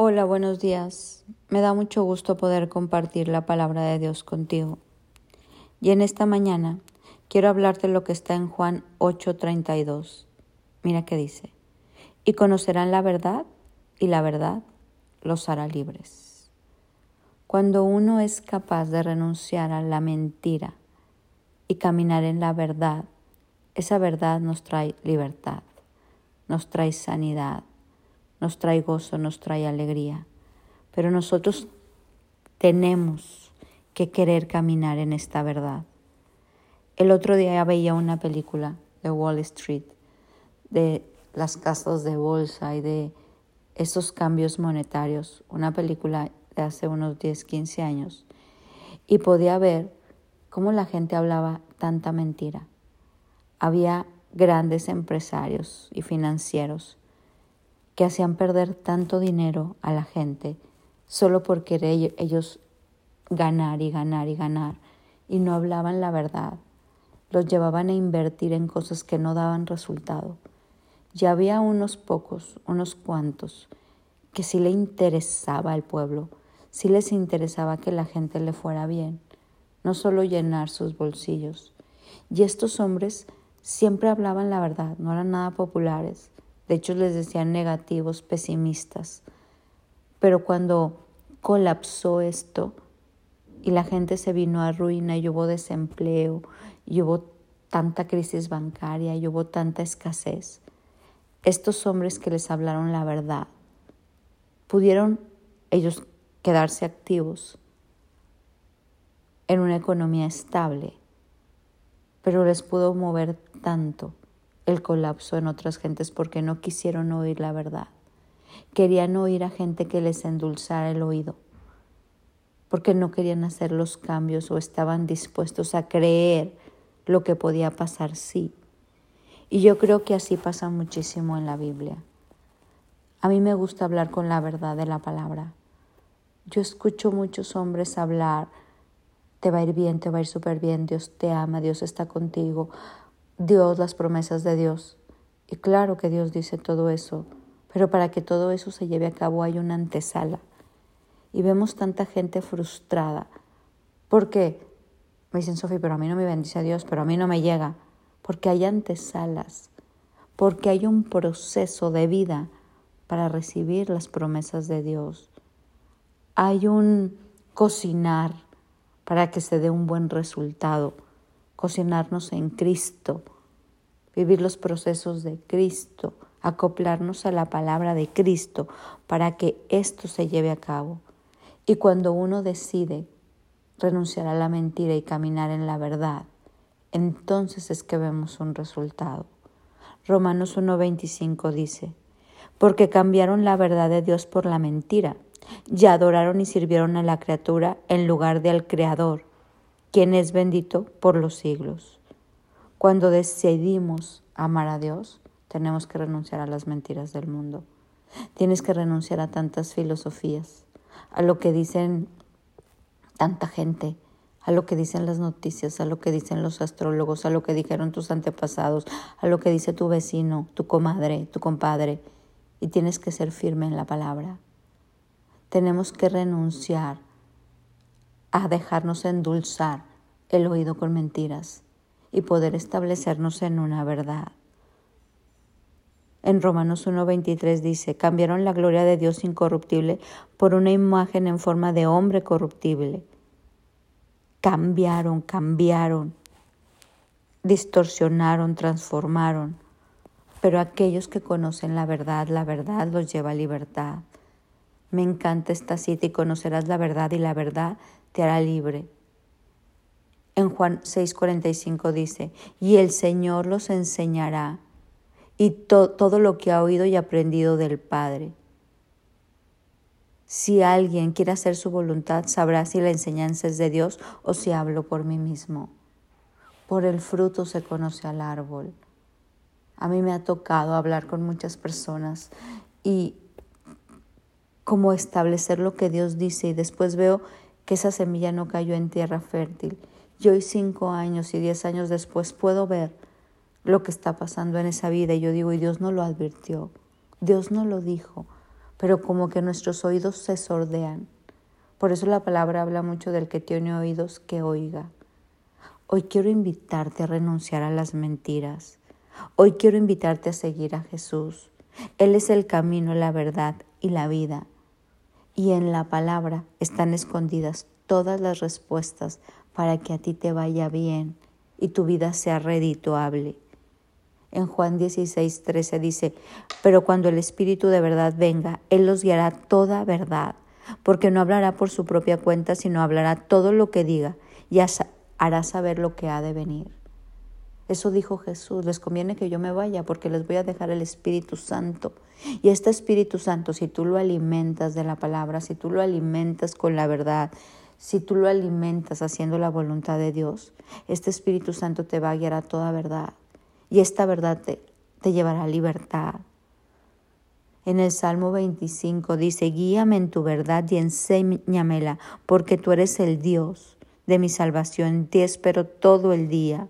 Hola, buenos días. Me da mucho gusto poder compartir la palabra de Dios contigo. Y en esta mañana quiero hablarte lo que está en Juan 8:32. Mira qué dice. Y conocerán la verdad y la verdad los hará libres. Cuando uno es capaz de renunciar a la mentira y caminar en la verdad, esa verdad nos trae libertad, nos trae sanidad, nos trae gozo, nos trae alegría. Pero nosotros tenemos que querer caminar en esta verdad. El otro día veía una película de Wall Street, de las casas de bolsa y de esos cambios monetarios, una película de hace unos 10, 15 años, y podía ver cómo la gente hablaba tanta mentira. Había grandes empresarios y financieros que hacían perder tanto dinero a la gente solo por querer ellos ganar y ganar y ganar y no hablaban la verdad. Los llevaban a invertir en cosas que no daban resultado. Y había unos pocos, unos cuantos, que sí le interesaba al pueblo, sí les interesaba que la gente le fuera bien, no solo llenar sus bolsillos. Y estos hombres siempre hablaban la verdad, no eran nada populares, de hecho, les decían negativos, pesimistas. Pero cuando colapsó esto y la gente se vino a ruina y hubo desempleo y hubo tanta crisis bancaria y hubo tanta escasez, estos hombres que les hablaron la verdad pudieron ellos quedarse activos en una economía estable, pero les pudo mover tanto el colapso en otras gentes porque no quisieron oír la verdad. Querían oír a gente que les endulzara el oído, porque no querían hacer los cambios o estaban dispuestos a creer lo que podía pasar sí. Y yo creo que así pasa muchísimo en la Biblia. A mí me gusta hablar con la verdad de la palabra. Yo escucho muchos hombres hablar, te va a ir bien, te va a ir súper bien, Dios te ama, Dios está contigo, Dios, las promesas de Dios. Y claro que Dios dice todo eso, pero para que todo eso se lleve a cabo hay una antesala. Y vemos tanta gente frustrada. ¿Por qué? Me dicen, Sofi, pero a mí no me bendice a Dios, pero a mí no me llega. Porque hay antesalas, porque hay un proceso de vida para recibir las promesas de Dios. Hay un cocinar para que se dé un buen resultado cocinarnos en Cristo, vivir los procesos de Cristo, acoplarnos a la palabra de Cristo para que esto se lleve a cabo. Y cuando uno decide renunciar a la mentira y caminar en la verdad, entonces es que vemos un resultado. Romanos 1.25 dice, porque cambiaron la verdad de Dios por la mentira, y adoraron y sirvieron a la criatura en lugar del Creador, quien es bendito por los siglos. Cuando decidimos amar a Dios, tenemos que renunciar a las mentiras del mundo. Tienes que renunciar a tantas filosofías, a lo que dicen tanta gente, a lo que dicen las noticias, a lo que dicen los astrólogos, a lo que dijeron tus antepasados, a lo que dice tu vecino, tu comadre, tu compadre. Y tienes que ser firme en la palabra. Tenemos que renunciar a dejarnos endulzar el oído con mentiras y poder establecernos en una verdad. En Romanos 1.23 dice, cambiaron la gloria de Dios incorruptible por una imagen en forma de hombre corruptible. Cambiaron, cambiaron, distorsionaron, transformaron. Pero aquellos que conocen la verdad, la verdad los lleva a libertad. Me encanta esta cita y conocerás la verdad y la verdad te hará libre. En Juan 6:45 dice, y el Señor los enseñará y todo lo que ha oído y aprendido del Padre. Si alguien quiere hacer su voluntad, sabrá si la enseñanza es de Dios o si hablo por mí mismo. Por el fruto se conoce al árbol. A mí me ha tocado hablar con muchas personas y como establecer lo que Dios dice y después veo que esa semilla no cayó en tierra fértil. Y hoy cinco años y diez años después puedo ver lo que está pasando en esa vida y yo digo, y Dios no lo advirtió, Dios no lo dijo, pero como que nuestros oídos se sordean. Por eso la palabra habla mucho del que tiene oídos que oiga. Hoy quiero invitarte a renunciar a las mentiras. Hoy quiero invitarte a seguir a Jesús. Él es el camino, la verdad y la vida. Y en la palabra están escondidas todas las respuestas para que a ti te vaya bien y tu vida sea redituable. En Juan 16, 13 dice, pero cuando el Espíritu de verdad venga, Él los guiará toda verdad, porque no hablará por su propia cuenta, sino hablará todo lo que diga y hará saber lo que ha de venir. Eso dijo Jesús, les conviene que yo me vaya porque les voy a dejar el Espíritu Santo. Y este Espíritu Santo, si tú lo alimentas de la palabra, si tú lo alimentas con la verdad, si tú lo alimentas haciendo la voluntad de Dios, este Espíritu Santo te va a guiar a toda verdad. Y esta verdad te, llevará a libertad. En el Salmo 25 dice, guíame en tu verdad y enséñamela, porque tú eres el Dios de mi salvación. En ti espero todo el día.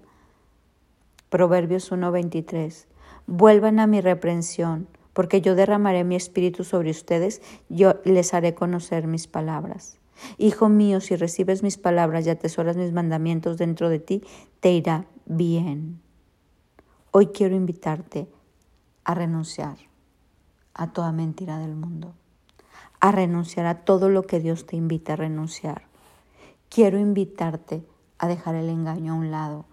Proverbios 1:23. Vuelvan a mi reprensión, porque yo derramaré mi espíritu sobre ustedes, yo les haré conocer mis palabras. Hijo mío, si recibes mis palabras y atesoras mis mandamientos dentro de ti, te irá bien. Hoy quiero invitarte a renunciar a toda mentira del mundo, a renunciar a todo lo que Dios te invita a renunciar. Quiero invitarte a dejar el engaño a un lado,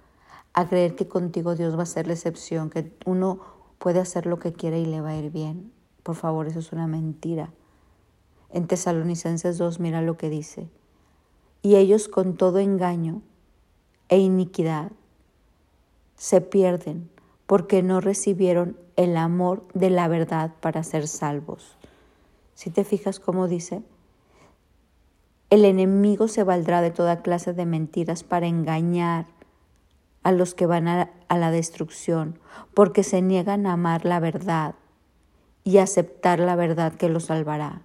a creer que contigo Dios va a ser la excepción, que uno puede hacer lo que quiere y le va a ir bien. Por favor, eso es una mentira. En Tesalonicenses 2 mira lo que dice. Y ellos con todo engaño e iniquidad se pierden porque no recibieron el amor de la verdad para ser salvos. Si te fijas cómo dice, el enemigo se valdrá de toda clase de mentiras para engañar a los que van a, la destrucción, porque se niegan a amar la verdad y aceptar la verdad que los salvará.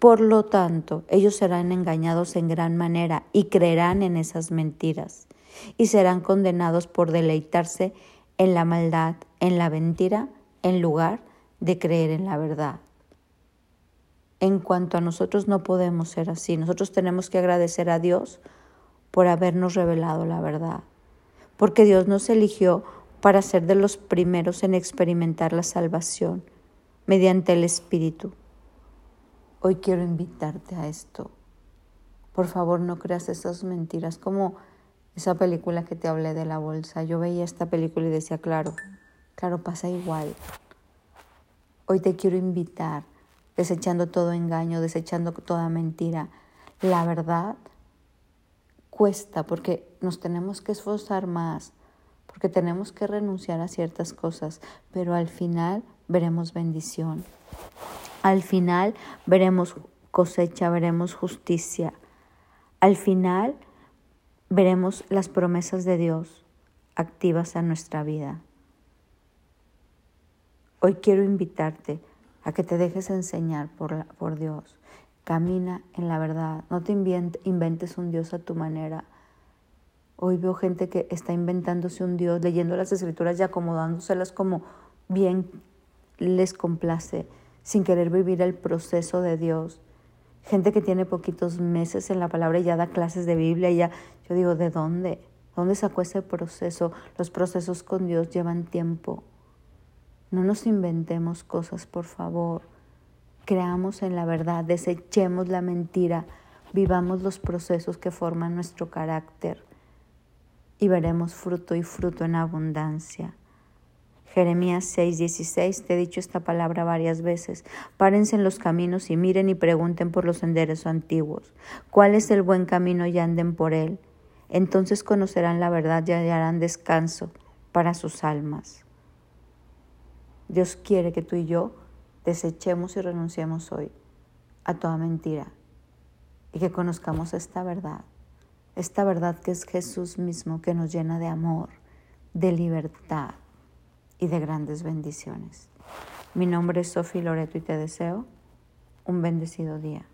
Por lo tanto, ellos serán engañados en gran manera y creerán en esas mentiras y serán condenados por deleitarse en la maldad, en la mentira, en lugar de creer en la verdad. En cuanto a nosotros no podemos ser así, nosotros tenemos que agradecer a Dios por habernos revelado la verdad, porque Dios nos eligió para ser de los primeros en experimentar la salvación mediante el Espíritu. Hoy quiero invitarte a esto. Por favor, no creas esas mentiras, como esa película que te hablé de la bolsa. Yo veía esta película y decía, claro, claro, pasa igual. Hoy te quiero invitar, desechando todo engaño, desechando toda mentira. La verdad cuesta porque nos tenemos que esforzar más, porque tenemos que renunciar a ciertas cosas, pero al final veremos bendición. Al final veremos cosecha, veremos justicia. Al final veremos las promesas de Dios activas en nuestra vida. Hoy quiero invitarte a que te dejes enseñar por, por Dios. Camina en la verdad. No te inventes un Dios a tu manera. Hoy veo gente que está inventándose un Dios, leyendo las escrituras y acomodándoselas como bien les complace sin querer vivir el proceso de Dios. Gente que tiene poquitos meses en la palabra y ya da clases de Biblia y ya, yo digo, ¿de dónde? ¿Dónde sacó ese proceso? Los procesos con Dios llevan tiempo. No nos inventemos cosas, por favor. Creamos en la verdad, desechemos la mentira, vivamos los procesos que forman nuestro carácter y veremos fruto y fruto en abundancia. Jeremías 6:16, te he dicho esta palabra varias veces. Párense en los caminos y miren y pregunten por los senderos antiguos. ¿Cuál es el buen camino y anden por él? Entonces conocerán la verdad y hallarán descanso para sus almas. Dios quiere que tú y yo desechemos y renunciemos hoy a toda mentira y que conozcamos esta verdad, esta verdad que es Jesús mismo que nos llena de amor, de libertad y de grandes bendiciones. Mi nombre es Sofi Loreto y te deseo un bendecido día.